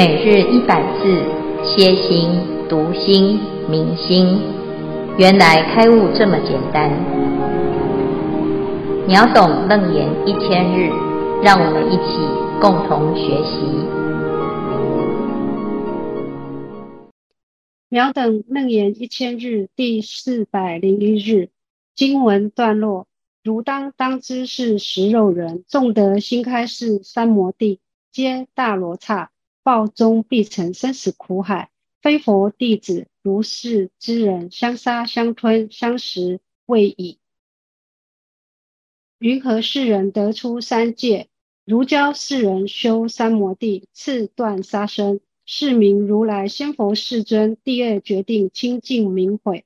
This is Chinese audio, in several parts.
每日一百字，歇心、读心、明心，原来开悟这么简单。秒懂楞严一千日，让我们一起共同学习。秒懂楞严一千日第四百零一日经文段落：如当当知是食肉人，纵得新开示三摩地，皆大罗刹。报终必成生死苦海，非佛弟子如是之人，相杀相吞相食未已。云何世人得出三界？如教世人修三摩地，次断杀生，是名如来先佛世尊第二决定清净明诲。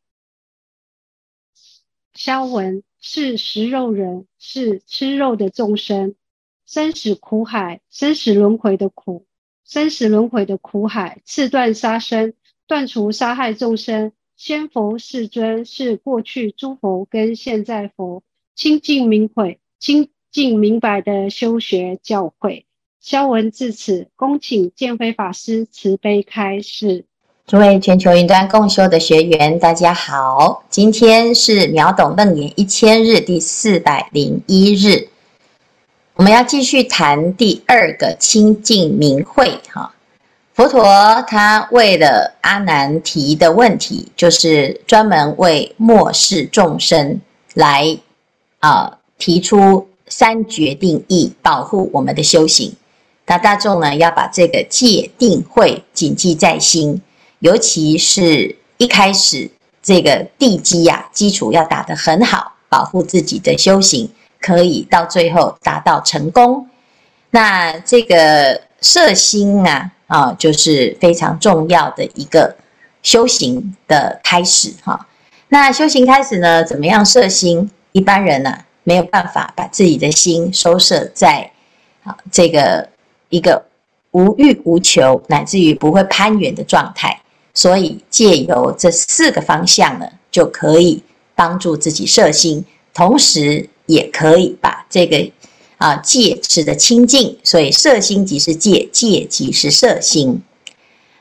消文是食肉人，是吃肉的众生，生死苦海，生死轮回的苦。生死轮回的苦海，次断杀生，断除杀害众生。先佛世尊是过去诸佛跟现在佛清净明慧、清净明白的修学教诲。消文至此，恭请见辉法师慈悲开示。诸位全球云端共修的学员，大家好，今天是秒懂楞严一千日第四百零一日。我们要继续谈第二个清净明慧哈。佛陀他为了阿难提的问题，就是专门为末世众生来啊、提出三决定义，保护我们的修行。那大众呢要把这个戒定慧谨记在心，尤其是一开始这个地基呀、啊、基础要打得很好，保护自己的修行。可以到最后达到成功，那这个摄心啊，啊，就是非常重要的一个修行的开始哈。那修行开始呢，怎么样摄心？一般人呢、啊，没有办法把自己的心收摄在啊这个一个无欲无求，乃至于不会攀缘的状态。所以借由这四个方向呢，就可以帮助自己摄心，同时。也可以把这个啊戒持的清净，所以色心即是戒，戒即是色心。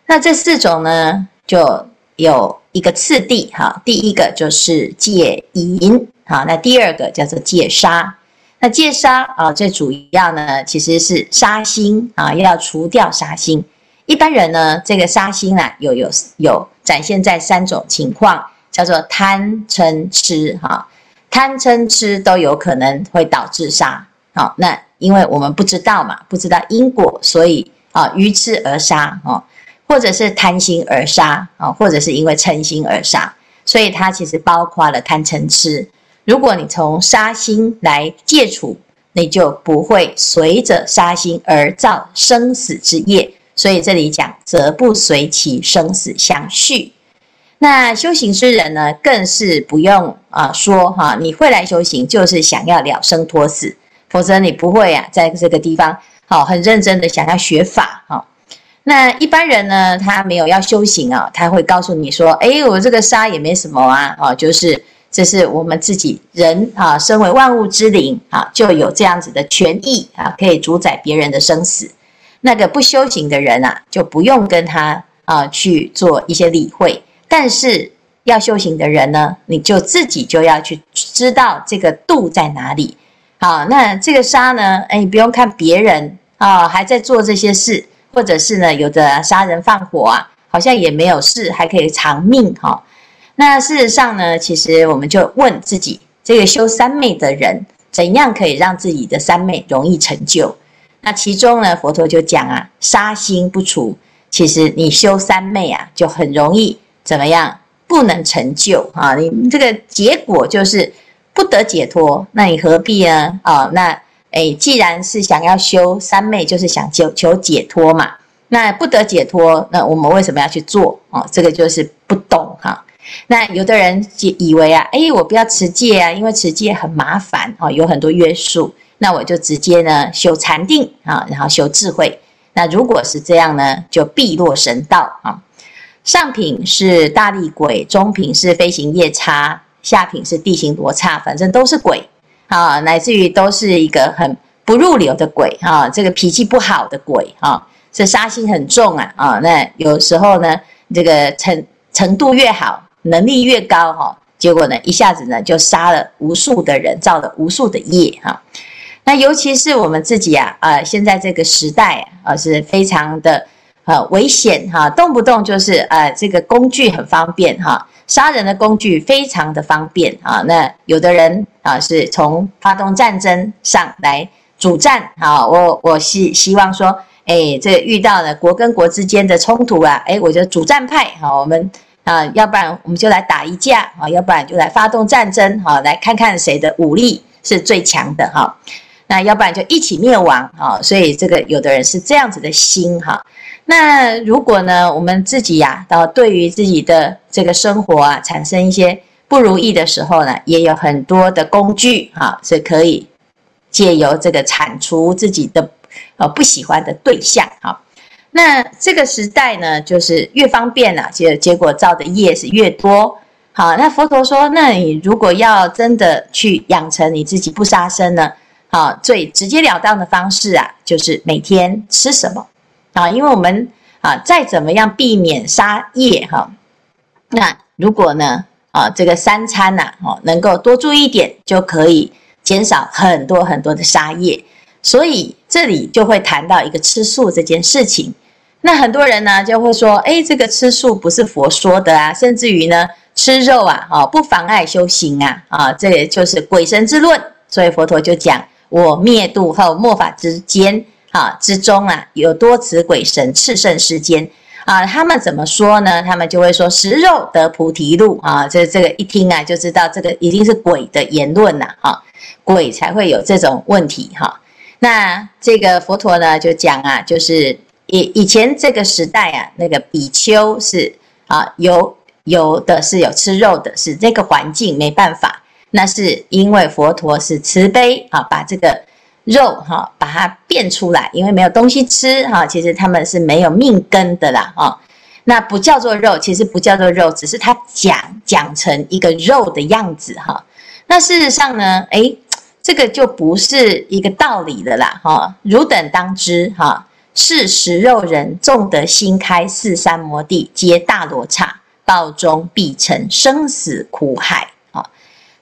那这四种呢，就有一个次第哈。第一个就是戒淫，好，那第二个叫做戒杀。那戒杀啊，最主要呢，其实是杀心啊，要除掉杀心。一般人呢，这个杀心啊，有有有展现在三种情况，叫做贪嗔痴哈。贪嗔痴都有可能会导致杀，好，那因为我们不知道嘛，不知道因果，所以啊愚痴而杀哦，或者是贪心而杀啊，或者是因为嗔心而杀，所以它其实包括了贪嗔痴。如果你从杀心来戒除，你就不会随着杀心而造生死之业。所以这里讲则不随其生死相续。那修行之人呢，更是不用啊说哈，你会来修行就是想要了生脱死，否则你不会啊，在这个地方好很认真的想要学法哈。那一般人呢，他没有要修行啊，他会告诉你说，哎，我这个杀也没什么啊，哦，就是这是我们自己人啊，身为万物之灵啊，就有这样子的权益啊，可以主宰别人的生死。那个不修行的人啊，就不用跟他啊去做一些理会。但是要修行的人呢，你就自己就要去知道这个度在哪里。好，那这个杀呢，哎，你不用看别人啊，还在做这些事，或者是呢，有的杀人放火啊，好像也没有事，还可以长命哈。那事实上呢，其实我们就问自己，这个修三昧的人，怎样可以让自己的三昧容易成就？那其中呢，佛陀就讲啊，杀心不除，其实你修三昧啊，就很容易。怎么样不能成就啊？你这个结果就是不得解脱，那你何必呢？啊，那诶，既然是想要修三昧，就是想求求解脱嘛。那不得解脱，那我们为什么要去做？哦，这个就是不懂哈。那有的人以为啊，诶，我不要持戒啊，因为持戒很麻烦啊，有很多约束。那我就直接呢修禅定啊，然后修智慧。那如果是这样呢，就必落神道啊。上品是大力鬼，中品是飞行夜叉，下品是地形罗刹，反正都是鬼啊，乃至于都是一个很不入流的鬼啊，这个脾气不好的鬼啊，这杀心很重啊啊，那有时候呢，这个程程度越好，能力越高哈，结果呢，一下子呢就杀了无数的人，造了无数的业哈。那尤其是我们自己啊啊，现在这个时代啊是非常的呃危险哈，动不动就是呃这个工具很方便哈，杀人的工具非常的方便啊。那有的人啊是从发动战争上来主战啊，我我希希望说。哎，这遇到了国跟国之间的冲突啊，哎，我就主战派，好，我们啊，要不然我们就来打一架，啊，要不然就来发动战争，哈，来看看谁的武力是最强的，哈，那要不然就一起灭亡，啊，所以这个有的人是这样子的心，哈，那如果呢，我们自己呀，到对于自己的这个生活啊，产生一些不如意的时候呢，也有很多的工具，哈，是可以借由这个铲除自己的。呃，不喜欢的对象，哈，那这个时代呢，就是越方便了，结结果造的业是越多，好，那佛陀说，那你如果要真的去养成你自己不杀生呢，啊，最直截了当的方式啊，就是每天吃什么，啊，因为我们啊，再怎么样避免杀业，哈，那如果呢，啊，这个三餐呐，哦，能够多注意一点，就可以减少很多很多的杀业。所以这里就会谈到一个吃素这件事情。那很多人呢就会说，哎，这个吃素不是佛说的啊，甚至于呢吃肉啊，啊不妨碍修行啊，啊这也就是鬼神之论。所以佛陀就讲，我灭度后末法之间啊之中啊，有多此鬼神炽盛世间啊，他们怎么说呢？他们就会说食肉得菩提路啊，这这个一听啊就知道这个一定是鬼的言论呐，哈，鬼才会有这种问题哈。那这个佛陀呢，就讲啊，就是以以前这个时代啊，那个比丘是啊，有有的是有吃肉的，是这个环境没办法。那是因为佛陀是慈悲啊，把这个肉哈，把它变出来，因为没有东西吃哈，其实他们是没有命根的啦哈。那不叫做肉，其实不叫做肉，只是他讲讲成一个肉的样子哈。那事实上呢，诶这个就不是一个道理的啦，哈！汝等当知，哈，是食肉人，众得心开四三摩地，皆大罗刹，报中必成生死苦海。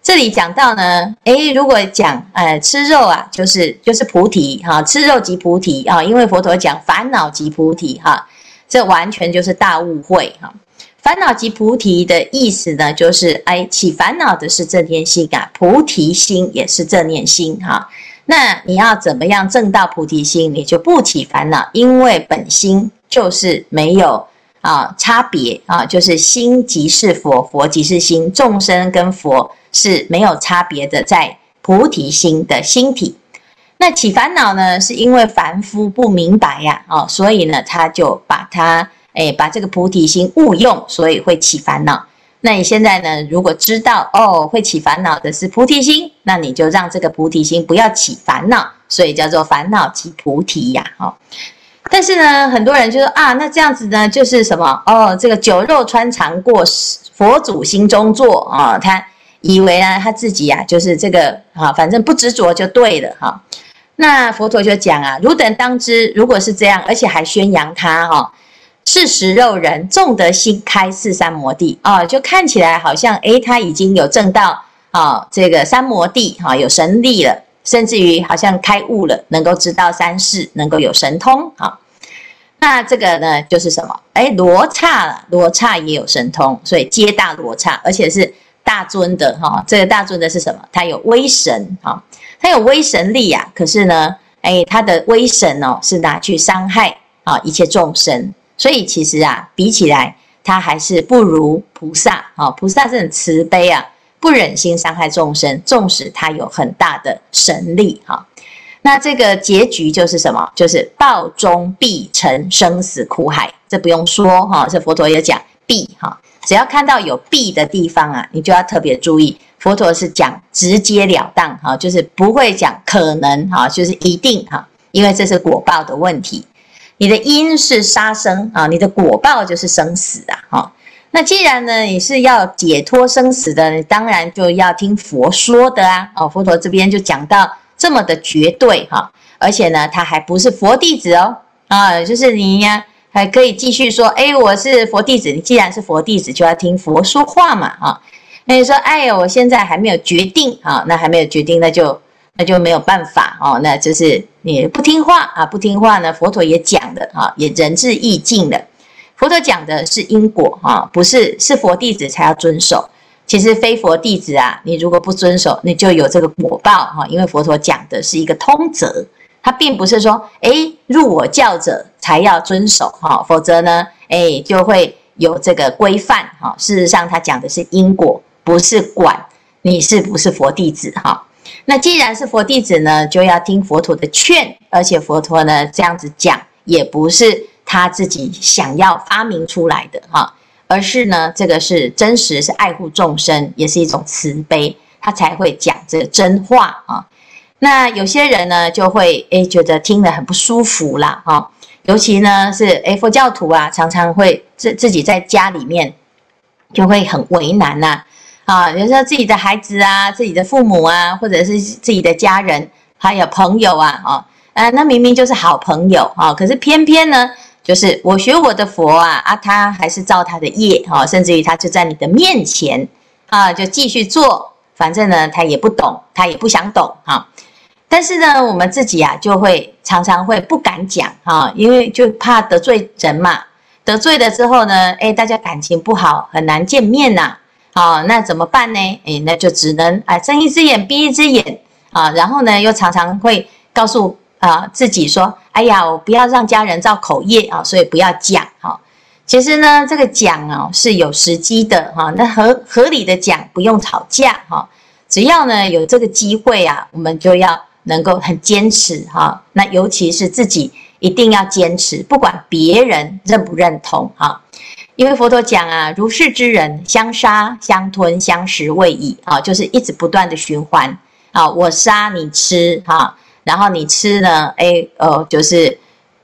这里讲到呢，诶，如果讲，呃，吃肉啊，就是就是菩提，哈，吃肉即菩提啊，因为佛陀讲烦恼即菩提，哈，这完全就是大误会，哈。烦恼即菩提的意思呢，就是哎，起烦恼的是正念心啊，菩提心也是正念心哈。那你要怎么样证到菩提心，你就不起烦恼，因为本心就是没有啊差别啊，就是心即是佛，佛即是心，众生跟佛是没有差别的，在菩提心的心体。那起烦恼呢，是因为凡夫不明白呀，哦，所以呢，他就把它。哎，把这个菩提心误用，所以会起烦恼。那你现在呢？如果知道哦，会起烦恼的是菩提心，那你就让这个菩提心不要起烦恼，所以叫做烦恼即菩提呀。哦，但是呢，很多人就说啊，那这样子呢，就是什么？哦，这个酒肉穿肠过，佛祖心中坐啊。他以为呢，他自己呀，就是这个啊，反正不执着就对了哈。那佛陀就讲啊，汝等当知，如果是这样，而且还宣扬他哈。是食肉人，众得心开四三摩地啊，就看起来好像诶，他已经有证到啊，这个三摩地哈，有神力了，甚至于好像开悟了，能够知道三世，能够有神通啊。那这个呢，就是什么？诶，罗刹了，罗刹也有神通，所以皆大罗刹，而且是大尊的哈。这个大尊的是什么？他有威神哈，他有威神力呀。可是呢，诶，他的威神哦，是拿去伤害啊一切众生。所以其实啊，比起来，他还是不如菩萨啊。菩萨是很慈悲啊，不忍心伤害众生，纵使他有很大的神力哈。那这个结局就是什么？就是报中必成生死苦海。这不用说哈，这佛陀也讲必哈。只要看到有必的地方啊，你就要特别注意。佛陀是讲直截了当哈，就是不会讲可能哈，就是一定哈，因为这是果报的问题。你的因是杀生啊，你的果报就是生死啊，哈。那既然呢，你是要解脱生死的，你当然就要听佛说的啊。哦，佛陀这边就讲到这么的绝对哈，而且呢，他还不是佛弟子哦，啊，就是你呀，还可以继续说，哎，我是佛弟子。你既然是佛弟子，就要听佛说话嘛，啊。那你说，哎呀，我现在还没有决定啊，那还没有决定，那就那就没有办法哦，那就是你不听话啊，不听话呢，佛陀也讲的啊，也仁至义尽的。佛陀讲的是因果啊，不是是佛弟子才要遵守。其实非佛弟子啊，你如果不遵守，你就有这个果报哈。因为佛陀讲的是一个通则，他并不是说，哎，入我教者才要遵守哈，否则呢，哎，就会有这个规范哈。事实上，他讲的是因果，不是管你是不是佛弟子哈。那既然是佛弟子呢，就要听佛陀的劝，而且佛陀呢这样子讲，也不是。他自己想要发明出来的哈，而是呢，这个是真实，是爱护众生，也是一种慈悲，他才会讲这真话啊。那有些人呢，就会诶觉得听得很不舒服啦哈，尤其呢是诶佛教徒啊，常常会自自己在家里面就会很为难呐啊，有时候自己的孩子啊，自己的父母啊，或者是自己的家人，还有朋友啊，啊，那明明就是好朋友啊，可是偏偏呢。就是我学我的佛啊啊，他还是造他的业哈，甚至于他就在你的面前啊，就继续做，反正呢他也不懂，他也不想懂哈。但是呢，我们自己啊就会常常会不敢讲哈，因为就怕得罪人嘛。得罪了之后呢，哎，大家感情不好，很难见面呐。啊，那怎么办呢？哎，那就只能哎睁一只眼闭一只眼啊，然后呢又常常会告诉。啊，自己说，哎呀，我不要让家人造口业啊，所以不要讲哈。其实呢，这个讲啊是有时机的哈，那合合理的讲，不用吵架哈。只要呢有这个机会啊，我们就要能够很坚持哈。那尤其是自己一定要坚持，不管别人认不认同哈。因为佛陀讲啊，如是之人，相杀相吞相食未已啊，就是一直不断的循环啊，我杀你吃哈。然后你吃呢？哎，呃，就是，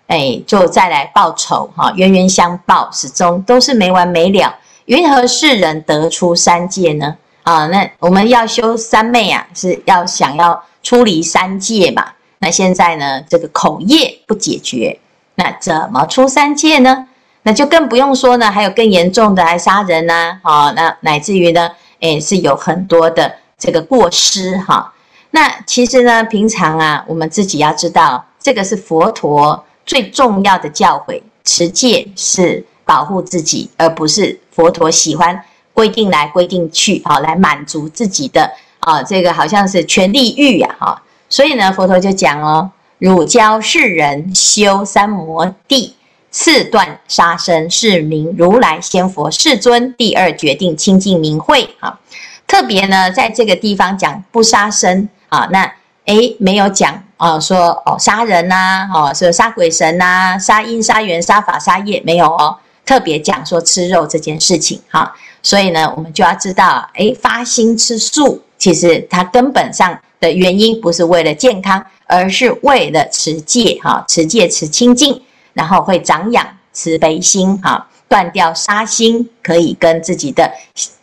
哎，就再来报仇哈，冤冤相报，始终都是没完没了。云何世人得出三界呢？啊，那我们要修三昧啊，是要想要出离三界嘛。那现在呢，这个口业不解决，那怎么出三界呢？那就更不用说呢，还有更严重的，还杀人呐，啊，那乃至于呢，哎，是有很多的这个过失哈。那其实呢，平常啊，我们自己要知道，这个是佛陀最重要的教诲。持戒是保护自己，而不是佛陀喜欢规定来规定去，好来满足自己的啊，这个好像是权力欲呀，哈。所以呢，佛陀就讲哦，汝教世人修三摩地，四断杀生，是名如来先佛世尊。第二决定清净明慧，哈。特别呢，在这个地方讲不杀生。啊，那诶没有讲啊，说哦杀人呐，哦说杀鬼神呐，杀因杀缘杀法杀业没有哦，特别讲说吃肉这件事情哈，所以呢，我们就要知道，诶发心吃素，其实它根本上的原因不是为了健康，而是为了持戒哈，持戒持清净，然后会长养慈悲心哈，断掉杀心，可以跟自己的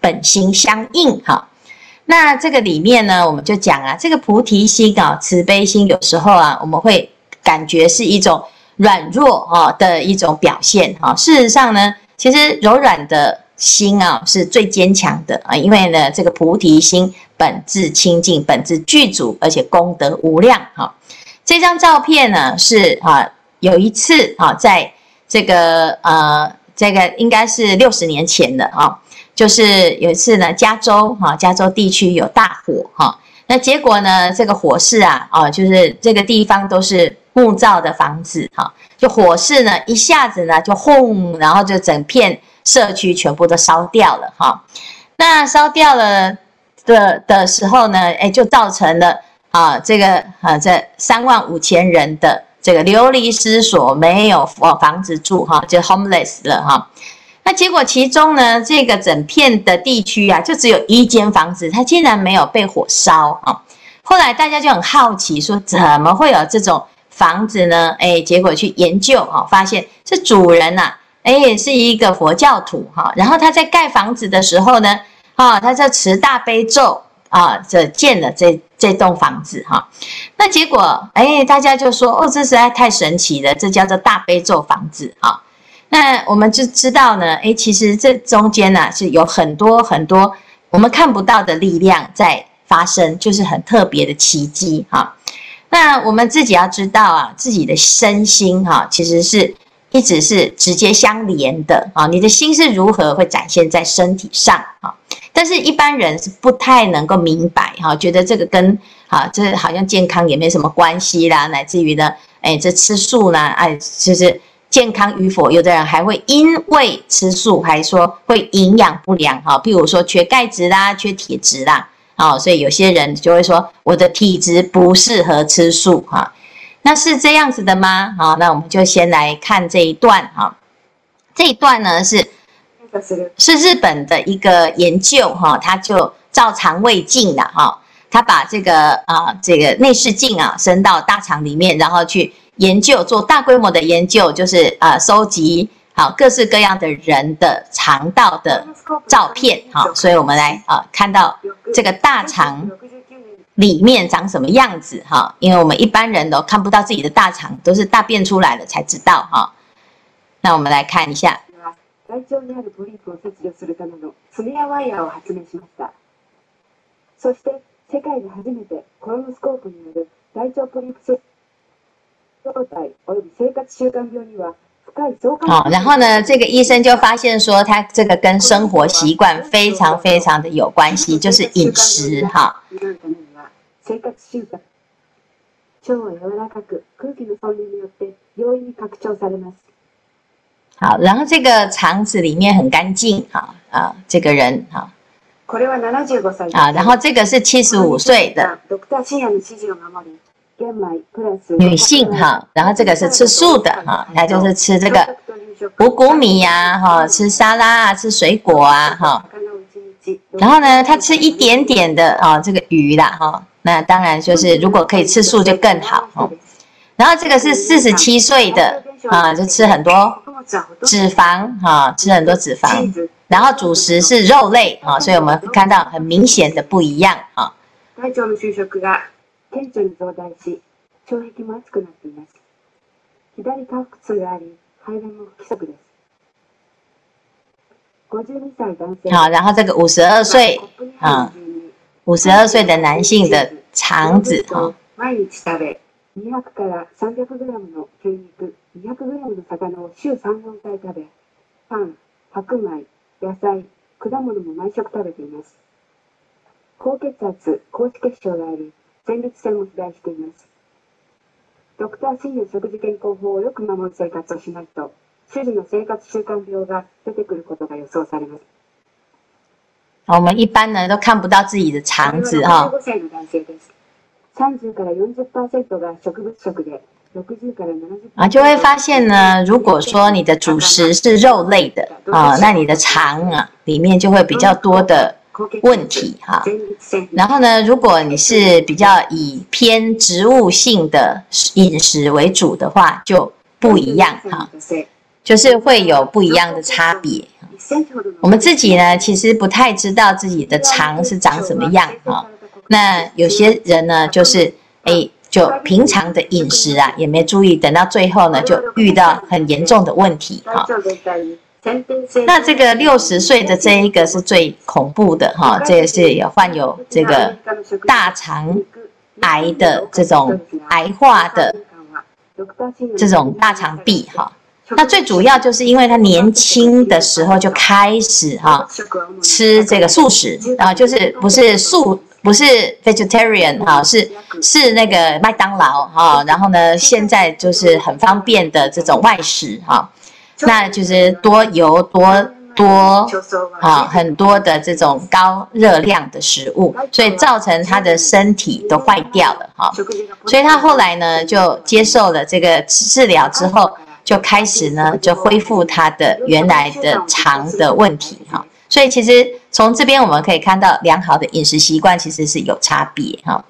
本心相应哈。那这个里面呢，我们就讲啊，这个菩提心啊，慈悲心，有时候啊，我们会感觉是一种软弱啊的一种表现哈。事实上呢，其实柔软的心啊是最坚强的啊，因为呢，这个菩提心本自清净，本自具足，而且功德无量哈。这张照片呢是啊，有一次啊，在这个呃，这个应该是六十年前的啊。就是有一次呢，加州哈，加州地区有大火哈，那结果呢，这个火势啊，啊，就是这个地方都是木造的房子哈，就火势呢一下子呢就轰，然后就整片社区全部都烧掉了哈。那烧掉了的的时候呢，哎，就造成了啊，这个啊这三万五千人的这个流离失所，没有房子住哈，就 homeless 了哈。那结果其中呢，这个整片的地区啊，就只有一间房子，它竟然没有被火烧啊！后来大家就很好奇，说怎么会有这种房子呢？哎，结果去研究哈，发现是主人呐，哎，是一个佛教徒哈。然后他在盖房子的时候呢，啊，他在持大悲咒啊，这建了这这栋房子哈。那结果哎，大家就说哦，这实在太神奇了，这叫做大悲咒房子哈。那我们就知道呢，哎，其实这中间呢是有很多很多我们看不到的力量在发生，就是很特别的奇迹哈。那我们自己要知道啊，自己的身心哈，其实是一直是直接相连的啊。你的心是如何，会展现在身体上啊？但是一般人是不太能够明白哈，觉得这个跟啊，这好像健康也没什么关系啦，乃至于呢，哎，这吃素呢，哎，就是。健康与否，有的人还会因为吃素，还说会营养不良哈，譬如说缺钙质啦、缺铁质啦，哦，所以有些人就会说我的体质不适合吃素哈。那是这样子的吗？好，那我们就先来看这一段哈。这一段呢是是日本的一个研究哈，他就照肠胃镜的哈，他把这个啊这个内视镜啊伸到大肠里面，然后去。研究做大规模的研究，就是啊，收集好各式各样的人的肠道的照片，好，所以我们来啊看到这个大肠里面长什么样子哈，因为我们一般人都看不到自己的大肠，都是大便出来了才知道哈。那我们来看一下。哦，然后呢，这个医生就发现说，他这个跟生活习惯非常非常的有关系，就是饮食哈。好，然后这个肠子里面很干净哈啊，这个人哈。啊，然后这个是七十五岁的。女性哈，然后这个是吃素的哈，那就是吃这个五谷米呀哈，吃沙拉啊，吃水果啊哈。然后呢，他吃一点点的啊这个鱼啦哈，那当然就是如果可以吃素就更好哈。然后这个是四十七岁的啊，就吃很多脂肪哈，吃很多脂肪。然后主食是肉类啊，所以我们看到很明显的不一样啊。顕着に増大し、肠壁も厚くなっています。左下腹痛があり、排便も不规则です。52歳男性。好，然后这个五十二岁啊，五十二岁的男性的肠子哈。毎日食べ、200から300グラムの牛肉、200グラムの鱼を周3、4回食べ、パン、白米、野菜、果物も毎食食べています。高血圧、高脂血症があり、前立腺も肥大しています。ドクター C の食事健康法をよく守る生活をしないと、主义の生活习惯病が出てくることが予想されます。我们一般呢都看不到自己的肠子哈。65歳の男性です。30から40%が植物食で、60から70%啊，就会发现呢，如果说你的主食是肉类的啊，那你的肠啊里面就会比较多的。问题哈，然后呢，如果你是比较以偏植物性的饮食为主的话，就不一样哈，就是会有不一样的差别。我们自己呢，其实不太知道自己的肠是长什么样哈。那有些人呢，就是哎，就平常的饮食啊，也没注意，等到最后呢，就遇到很严重的问题哈。那这个六十岁的这一个是最恐怖的哈，这也是有患有这个大肠癌的这种癌化的这种大肠壁哈。那最主要就是因为他年轻的时候就开始哈吃这个素食啊，就是不是素不是 vegetarian 哈，是是那个麦当劳哈，然后呢现在就是很方便的这种外食哈。那就是多油多多啊，很多的这种高热量的食物，所以造成他的身体都坏掉了哈。所以他后来呢，就接受了这个治疗之后，就开始呢，就恢复他的原来的肠的问题哈。所以其实从这边我们可以看到，良好的饮食习惯其实是有差别哈。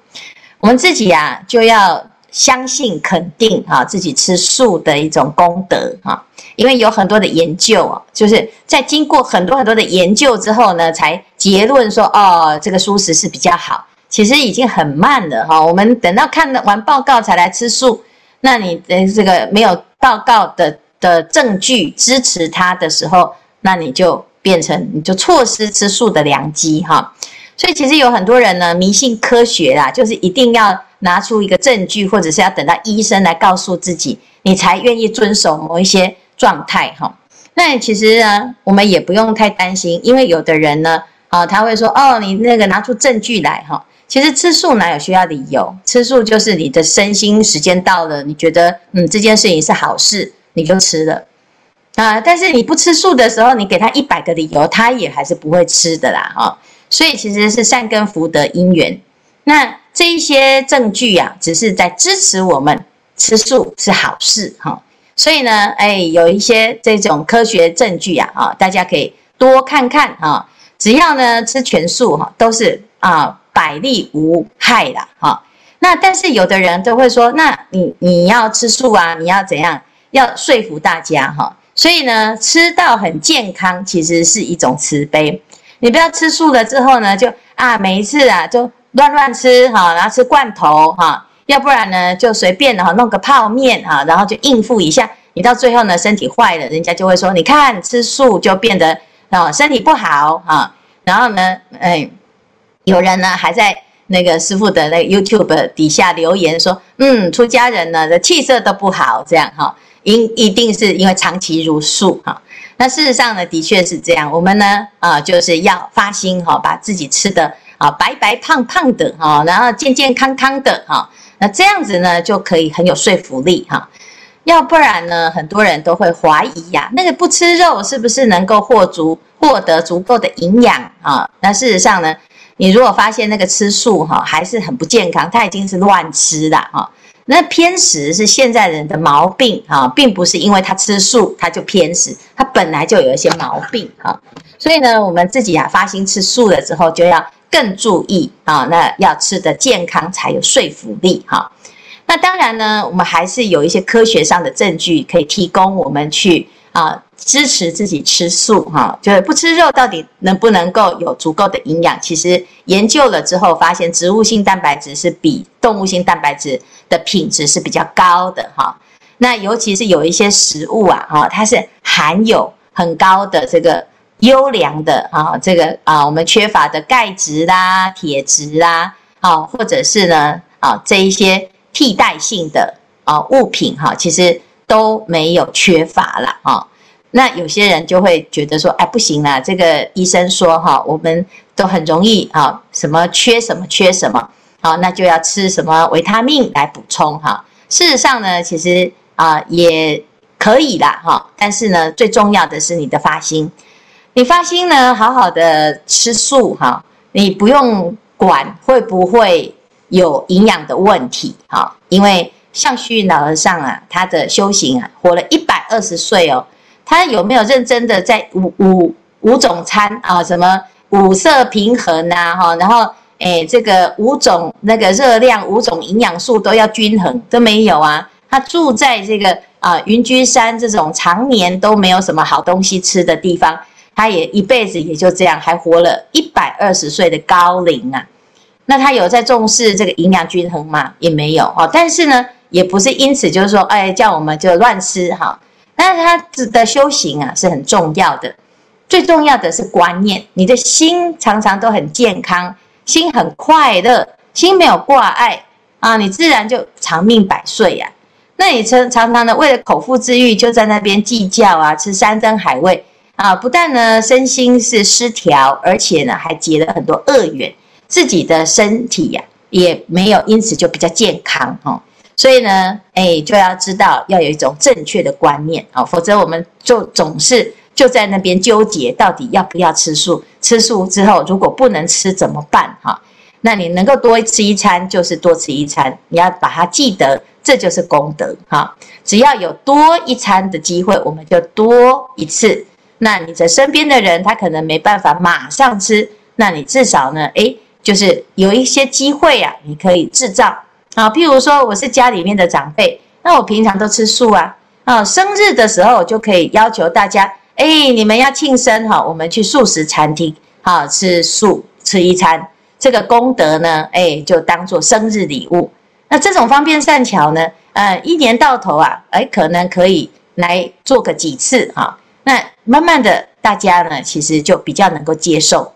我们自己啊，就要。相信、肯定哈，自己吃素的一种功德哈，因为有很多的研究啊，就是在经过很多很多的研究之后呢，才结论说哦，这个素食是比较好。其实已经很慢了哈。我们等到看完报告才来吃素，那你的这个没有报告的的证据支持它的时候，那你就变成你就错失吃素的良机哈。所以其实有很多人呢迷信科学啦，就是一定要拿出一个证据，或者是要等到医生来告诉自己，你才愿意遵守某一些状态哈。那其实呢，我们也不用太担心，因为有的人呢，啊，他会说哦，你那个拿出证据来哈。其实吃素哪有需要理由？吃素就是你的身心时间到了，你觉得嗯这件事情是好事，你就吃了。啊，但是你不吃素的时候，你给他一百个理由，他也还是不会吃的啦，哈。所以其实是善根福德因缘。那这一些证据呀，只是在支持我们吃素是好事，哈。所以呢，哎，有一些这种科学证据呀，啊，大家可以多看看啊。只要呢吃全素哈，都是啊百利无害的哈。那但是有的人都会说，那你你要吃素啊，你要怎样？要说服大家哈。所以呢，吃到很健康，其实是一种慈悲。你不要吃素了之后呢，就啊每一次啊就乱乱吃哈，然后吃罐头哈，要不然呢就随便哈弄个泡面哈，然后就应付一下。你到最后呢身体坏了，人家就会说，你看吃素就变得啊身体不好哈。然后呢，哎，有人呢还在那个师傅的那个 YouTube 底下留言说，嗯，出家人呢的气色都不好，这样哈。因一定是因为长期茹素哈，那事实上呢，的确是这样。我们呢，啊，就是要发心哈，把自己吃的啊白白胖胖的哈，然后健健康康的哈，那这样子呢，就可以很有说服力哈。要不然呢，很多人都会怀疑呀，那个不吃肉是不是能够获足获得足够的营养啊？那事实上呢，你如果发现那个吃素哈还是很不健康，他已经是乱吃了哈。那偏食是现在人的毛病啊，并不是因为他吃素他就偏食，他本来就有一些毛病啊。所以呢，我们自己啊发心吃素了之后，就要更注意啊，那要吃得健康才有说服力哈。那当然呢，我们还是有一些科学上的证据可以提供我们去啊支持自己吃素哈，就是不吃肉到底能不能够有足够的营养？其实研究了之后发现，植物性蛋白质是比动物性蛋白质的品质是比较高的哈，那尤其是有一些食物啊哈，它是含有很高的这个优良的啊这个啊我们缺乏的钙质啦、铁质啦啊，或者是呢啊这一些替代性的啊物品哈，其实都没有缺乏了啊。那有些人就会觉得说，哎不行啦，这个医生说哈，我们都很容易啊什么缺什么缺什么。好，那就要吃什么维他命来补充哈。事实上呢，其实啊也可以啦哈。但是呢，最重要的是你的发心。你发心呢，好好的吃素哈，你不用管会不会有营养的问题哈。因为像虚云老和尚啊，他的修行啊，活了一百二十岁哦，他有没有认真的在五五五种餐啊，什么五色平衡呐哈，然后。哎，这个五种那个热量、五种营养素都要均衡，都没有啊。他住在这个啊云居山这种常年都没有什么好东西吃的地方，他也一辈子也就这样，还活了一百二十岁的高龄啊。那他有在重视这个营养均衡吗？也没有哦。但是呢，也不是因此就是说，哎，叫我们就乱吃哈。但是他的修行啊是很重要的，最重要的是观念，你的心常常都很健康。心很快乐，心没有挂碍啊，你自然就长命百岁呀、啊。那你常常常的为了口腹之欲，就在那边计较啊，吃山珍海味啊，不但呢身心是失调，而且呢还结了很多恶缘，自己的身体呀、也没有因此就比较健康哦。所以呢，哎，就要知道要有一种正确的观念哦，否则我们就总是。就在那边纠结，到底要不要吃素？吃素之后，如果不能吃怎么办？哈，那你能够多吃一餐，就是多吃一餐。你要把它记得，这就是功德。哈，只要有多一餐的机会，我们就多一次。那你的身边的人，他可能没办法马上吃，那你至少呢，诶，就是有一些机会啊，你可以制造。啊，譬如说我是家里面的长辈，那我平常都吃素啊，啊，生日的时候我就可以要求大家。哎，你们要庆生哈，我们去素食餐厅哈，吃素吃一餐。这个功德呢，哎，就当做生日礼物。那这种方便善巧呢，呃，一年到头啊，哎，可能可以来做个几次哈。那慢慢的，大家呢，其实就比较能够接受。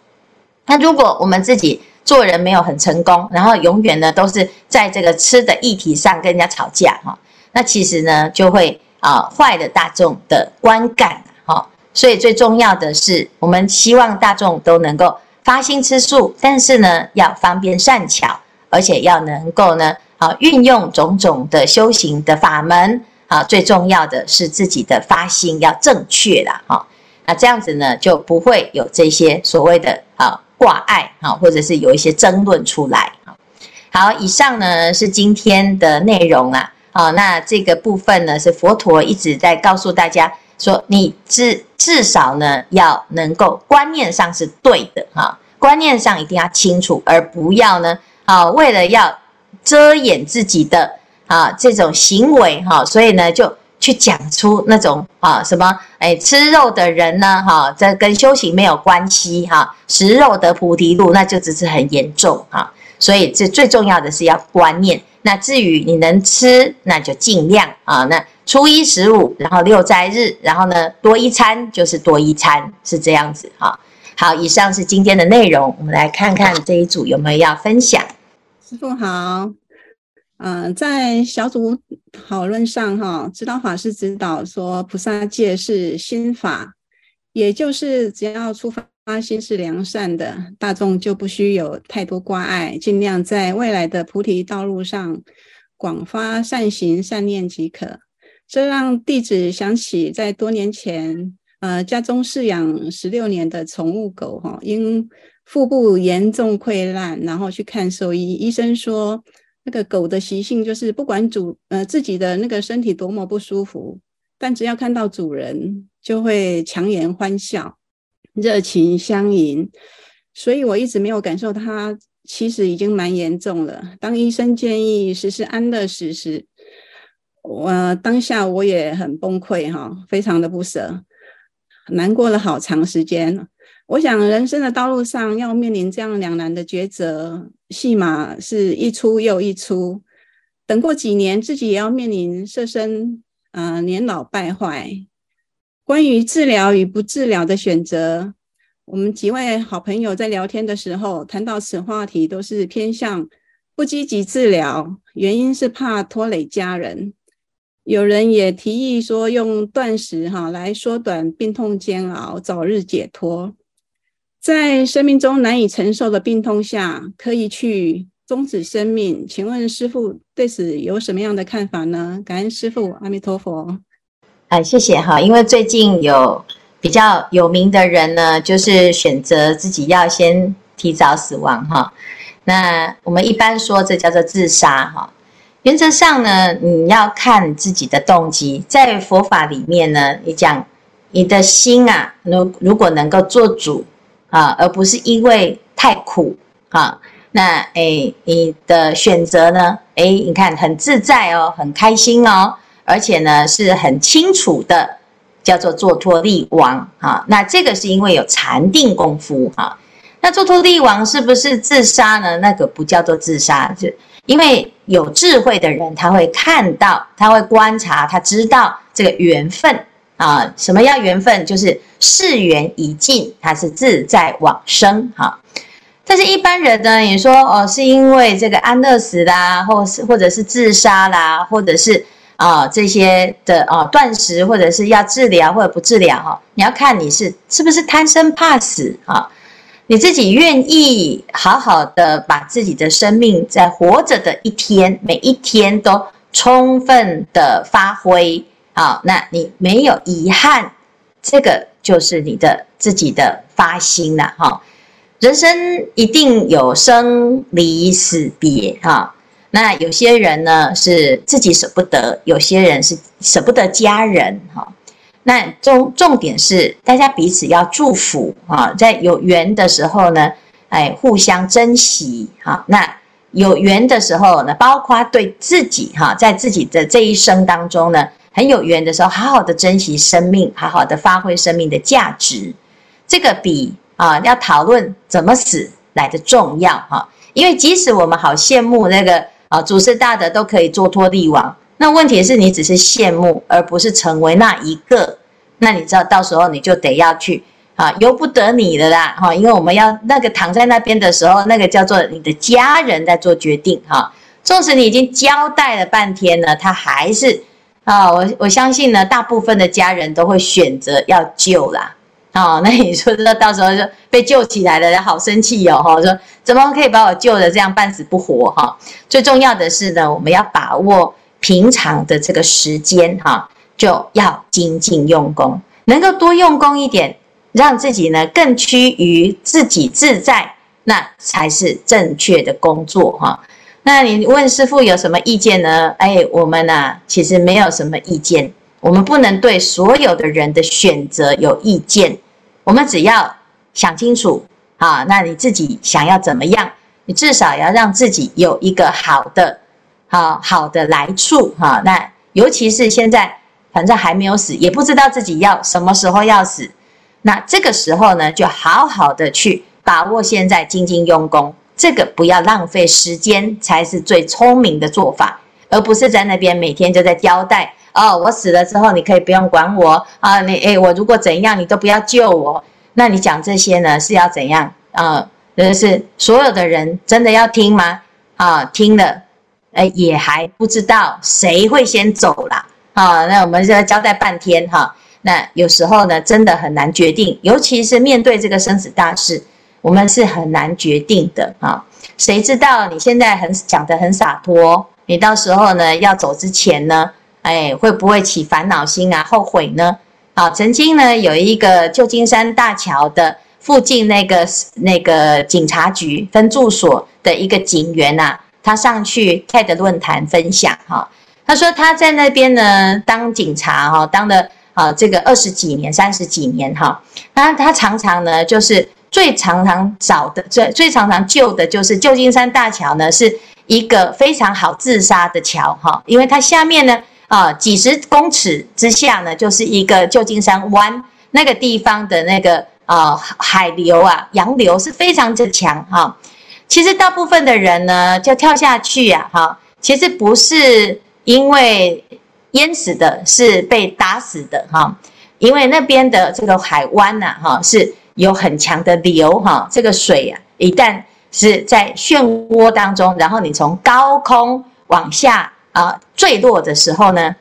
那如果我们自己做人没有很成功，然后永远呢都是在这个吃的议题上跟人家吵架哈，那其实呢就会啊坏了大众的观感哈。所以最重要的是，我们希望大众都能够发心吃素，但是呢要方便善巧，而且要能够呢啊运用种种的修行的法门啊。最重要的是自己的发心要正确啦哈。那这样子呢就不会有这些所谓的啊。挂碍哈，或者是有一些争论出来哈。好，以上呢是今天的内容啦。好，那这个部分呢是佛陀一直在告诉大家说，你至至少呢要能够观念上是对的哈，观念上一定要清楚，而不要呢啊为了要遮掩自己的啊这种行为哈，所以呢就。去讲出那种啊什么哎吃肉的人呢哈，这跟修行没有关系哈，食肉得菩提路，那就只是很严重哈。所以这最重要的是要观念。那至于你能吃，那就尽量啊。那初一十五，然后六斋日，然后呢多一餐就是多一餐，是这样子哈。好，以上是今天的内容，我们来看看这一组有没有要分享。师父好。嗯、在小组讨论上，哈，指导法师指导说，菩萨戒是心法，也就是只要出发心是良善的，大众就不需有太多挂碍，尽量在未来的菩提道路上广发善行善念即可。这让弟子想起在多年前，呃，家中饲养十六年的宠物狗，哈，因腹部严重溃烂，然后去看兽医，医生说。那个狗的习性就是，不管主呃自己的那个身体多么不舒服，但只要看到主人，就会强颜欢笑，热情相迎。所以我一直没有感受它其实已经蛮严重了。当医生建议实施安乐死时，我当下我也很崩溃哈，非常的不舍，难过了好长时间。我想人生的道路上要面临这样两难的抉择，戏码是一出又一出。等过几年，自己也要面临色身呃年老败坏。关于治疗与不治疗的选择，我们几位好朋友在聊天的时候谈到此话题，都是偏向不积极治疗，原因是怕拖累家人。有人也提议说用断食哈来缩短病痛煎熬，早日解脱。在生命中难以承受的病痛下，可以去终止生命。请问师父对此有什么样的看法呢？感恩师父，阿弥陀佛。哎，谢谢哈。因为最近有比较有名的人呢，就是选择自己要先提早死亡哈。那我们一般说这叫做自杀哈。原则上呢，你要看自己的动机。在佛法里面呢，你讲你的心啊，如如果能够做主。啊，而不是因为太苦啊，那诶，你的选择呢？诶，你看很自在哦，很开心哦，而且呢是很清楚的，叫做坐脱力亡啊。那这个是因为有禅定功夫啊。那坐脱力亡是不是自杀呢？那个不叫做自杀，就因为有智慧的人，他会看到，他会观察，他知道这个缘分。啊，什么叫缘分？就是世缘已尽，他是自在往生哈。但是一般人呢，你说哦，是因为这个安乐死啦，或是或者是自杀啦，或者是啊这些的啊断食，或者是要治疗或者不治疗哈。你要看你是是不是贪生怕死啊？你自己愿意好好的把自己的生命在活着的一天，每一天都充分的发挥。好，那你没有遗憾，这个就是你的自己的发心了哈。人生一定有生离死别哈。那有些人呢是自己舍不得，有些人是舍不得家人哈。那重重点是大家彼此要祝福啊，在有缘的时候呢，哎，互相珍惜哈。那有缘的时候呢，包括对自己哈，在自己的这一生当中呢。很有缘的时候，好好的珍惜生命，好好的发挥生命的价值。这个比啊要讨论怎么死来的重要哈。因为即使我们好羡慕那个啊祖师大德都可以做托力王，那问题是你只是羡慕，而不是成为那一个。那你知道到时候你就得要去啊，由不得你的啦哈。因为我们要那个躺在那边的时候，那个叫做你的家人在做决定哈。纵使你已经交代了半天呢，他还是啊，我我相信呢，大部分的家人都会选择要救啦。哦，那你说这到时候就被救起来了，好生气哟！哈，说怎么可以把我救得这样半死不活？哈，最重要的是呢，我们要把握平常的这个时间，哈，就要精进用功，能够多用功一点，让自己呢更趋于自己自在，那才是正确的工作，哈。那你问师傅有什么意见呢？哎，我们呢其实没有什么意见。我们不能对所有的人的选择有意见，我们只要想清楚啊，那你自己想要怎么样？你至少要让自己有一个好的、好好的来处哈。那尤其是现在，反正还没有死，也不知道自己要什么时候要死，那这个时候呢，就好好的去把握现在，精进用功，这个不要浪费时间，才是最聪明的做法，而不是在那边每天就在交代。哦，我死了之后，你可以不用管我啊！你诶，我如果怎样，你都不要救我。那你讲这些呢，是要怎样啊？就是所有的人真的要听吗？啊，听了，诶，也还不知道谁会先走啦。啊，那我们就要交代半天哈。那有时候呢，真的很难决定，尤其是面对这个生死大事，我们是很难决定的啊。谁知道你现在很讲得很洒脱，你到时候呢要走之前呢？哎，会不会起烦恼心啊？后悔呢？啊，曾经呢，有一个旧金山大桥的附近那个那个警察局分驻所的一个警员呐、啊，他上去 TED 论坛分享哈，他说他在那边呢当警察哈，当了啊这个二十几年、三十几年哈，他他常常呢就是最常常找的、最最常常救的就是旧金山大桥呢是一个非常好自杀的桥哈，因为它下面呢。啊，几十公尺之下呢，就是一个旧金山湾那个地方的那个啊海流啊，洋流是非常之强哈。其实大部分的人呢，就跳下去呀，哈，其实不是因为淹死的，是被打死的哈。因为那边的这个海湾呐，哈，是有很强的流哈，这个水啊，一旦是在漩涡当中，然后你从高空往下。啊，坠落的时候呢，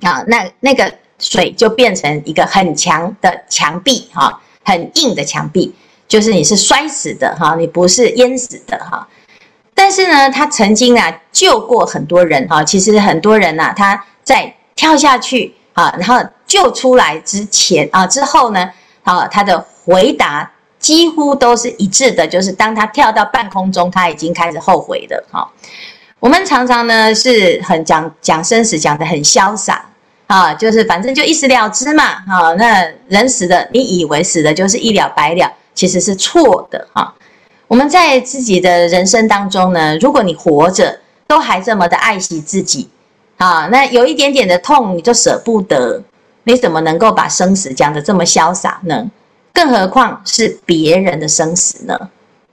啊，那那个水就变成一个很强的墙壁，哈、很硬的墙壁，就是你是摔死的，哈、你不是淹死的，哈、但是呢，他曾经啊救过很多人，哈、其实很多人呐、啊，他在跳下去，啊，然后救出来之前，啊，之后呢，啊，他的回答几乎都是一致的，就是当他跳到半空中，他已经开始后悔了，哈、我们常常呢是很讲讲生死，讲得很潇洒啊，就是反正就一死了之嘛，啊，那人死的，你以为死的就是一了百了，其实是错的哈。我们在自己的人生当中呢，如果你活着都还这么的爱惜自己啊，那有一点点的痛你就舍不得，你怎么能够把生死讲得这么潇洒呢？更何况是别人的生死呢？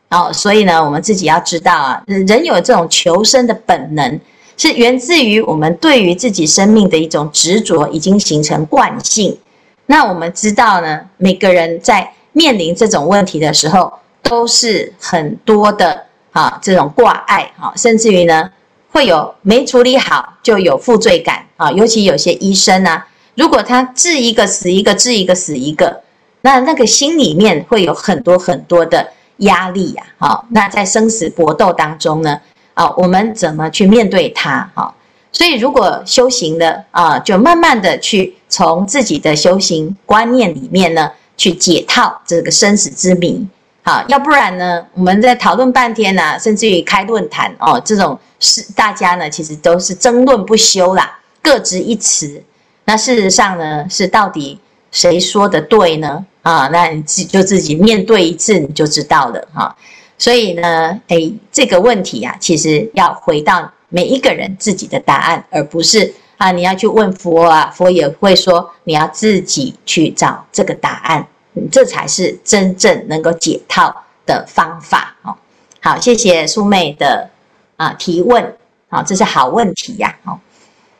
哦，所以呢，我们自己要知道啊，人有这种求生的本能，是源自于我们对于自己生命的一种执着，已经形成惯性。那我们知道呢，每个人在面临这种问题的时候，都是很多的啊这种挂碍啊，甚至于呢，会有没处理好就有负罪感啊。尤其有些医生啊，如果他治一个死一个，治一个死一个，那那个心里面会有很多很多的。压力呀，好，那在生死搏斗当中呢，啊，我们怎么去面对它？哈，所以如果修行的啊，就慢慢的去从自己的修行观念里面呢，去解套这个生死之谜，好，要不然呢，我们在讨论半天呢，甚至于开论坛哦，这种是大家呢，其实都是争论不休啦，各执一词。那事实上呢，是到底谁说的对呢？啊，那你自就自己面对一次你就知道了哈。所以呢，诶，这个问题啊，其实要回到每一个人自己的答案，而不是啊，你要去问佛啊，佛也会说你要自己去找这个答案，这才是真正能够解套的方法哦。好，谢谢素妹的啊提问，好，这是好问题呀，好，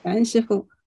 感恩师父。